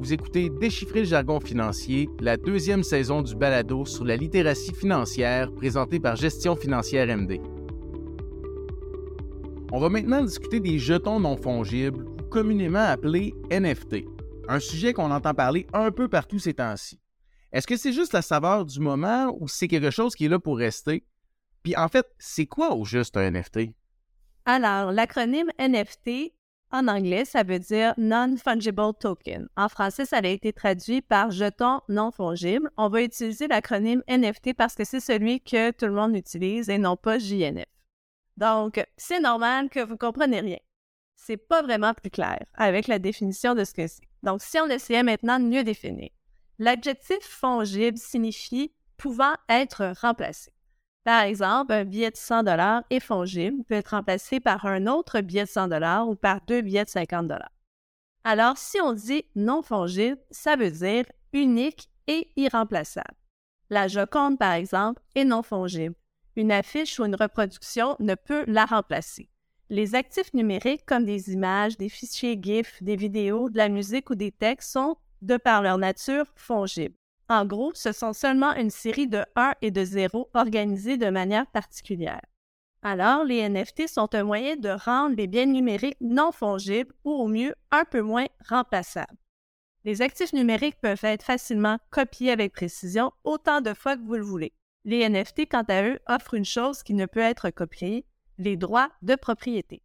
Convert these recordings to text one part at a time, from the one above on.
Vous écoutez Déchiffrer le jargon financier, la deuxième saison du balado sur la littératie financière présentée par Gestion financière MD. On va maintenant discuter des jetons non fongibles, communément appelés NFT, un sujet qu'on entend parler un peu partout ces temps-ci. Est-ce que c'est juste la saveur du moment ou c'est quelque chose qui est là pour rester? Puis en fait, c'est quoi au juste un NFT? Alors, l'acronyme NFT en anglais, ça veut dire Non-Fungible Token. En français, ça a été traduit par jeton non fongible. On va utiliser l'acronyme NFT parce que c'est celui que tout le monde utilise et non pas JNF. Donc, c'est normal que vous ne compreniez rien. C'est pas vraiment plus clair avec la définition de ce que c'est. Donc, si on essayait maintenant de mieux définir, l'adjectif fongible signifie pouvant être remplacé. Par exemple, un billet de 100 dollars est fongible, peut être remplacé par un autre billet de 100 dollars ou par deux billets de 50 dollars. Alors, si on dit non fongible, ça veut dire unique et irremplaçable. La Joconde, par exemple, est non fongible. Une affiche ou une reproduction ne peut la remplacer. Les actifs numériques comme des images, des fichiers GIF, des vidéos, de la musique ou des textes sont, de par leur nature, fongibles. En gros, ce sont seulement une série de 1 et de 0 organisées de manière particulière. Alors, les NFT sont un moyen de rendre les biens numériques non fongibles ou au mieux un peu moins remplaçables. Les actifs numériques peuvent être facilement copiés avec précision autant de fois que vous le voulez. Les NFT, quant à eux, offrent une chose qui ne peut être copiée, les droits de propriété.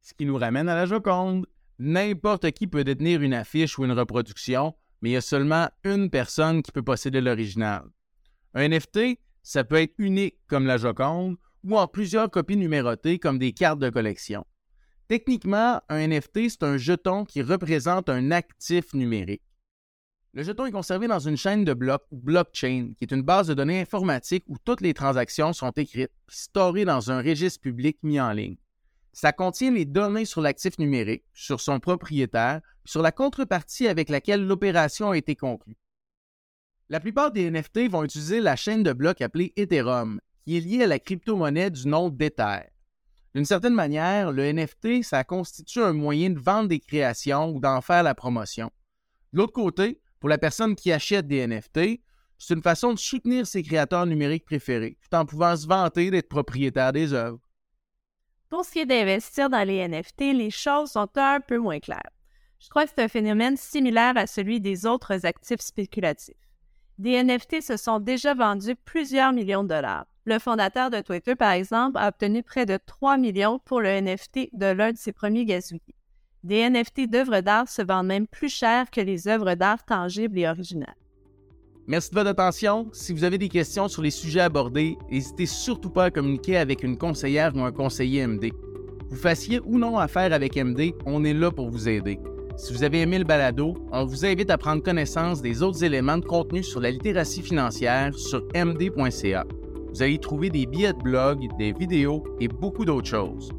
Ce qui nous ramène à la Joconde. N'importe qui peut détenir une affiche ou une reproduction, mais il y a seulement une personne qui peut posséder l'original. Un NFT, ça peut être unique comme la Joconde ou en plusieurs copies numérotées comme des cartes de collection. Techniquement, un NFT, c'est un jeton qui représente un actif numérique. Le jeton est conservé dans une chaîne de blocs ou blockchain, qui est une base de données informatique où toutes les transactions sont écrites storées dans un registre public mis en ligne. Ça contient les données sur l'actif numérique, sur son propriétaire, sur la contrepartie avec laquelle l'opération a été conclue. La plupart des NFT vont utiliser la chaîne de blocs appelée Ethereum, qui est liée à la crypto-monnaie du nom d'Ether. D'une certaine manière, le NFT, ça constitue un moyen de vendre des créations ou d'en faire la promotion. De l'autre côté, pour la personne qui achète des NFT, c'est une façon de soutenir ses créateurs numériques préférés, tout en pouvant se vanter d'être propriétaire des œuvres. Pour ce qui est d'investir dans les NFT, les choses sont un peu moins claires. Je crois que c'est un phénomène similaire à celui des autres actifs spéculatifs. Des NFT se sont déjà vendus plusieurs millions de dollars. Le fondateur de Twitter, par exemple, a obtenu près de 3 millions pour le NFT de l'un de ses premiers gazouillis. Des NFT d'œuvres d'art se vendent même plus cher que les œuvres d'art tangibles et originales. Merci de votre attention. Si vous avez des questions sur les sujets abordés, n'hésitez surtout pas à communiquer avec une conseillère ou un conseiller MD. Vous fassiez ou non affaire avec MD, on est là pour vous aider. Si vous avez aimé le balado, on vous invite à prendre connaissance des autres éléments de contenu sur la littératie financière sur md.ca. Vous allez y trouver des billets de blog, des vidéos et beaucoup d'autres choses.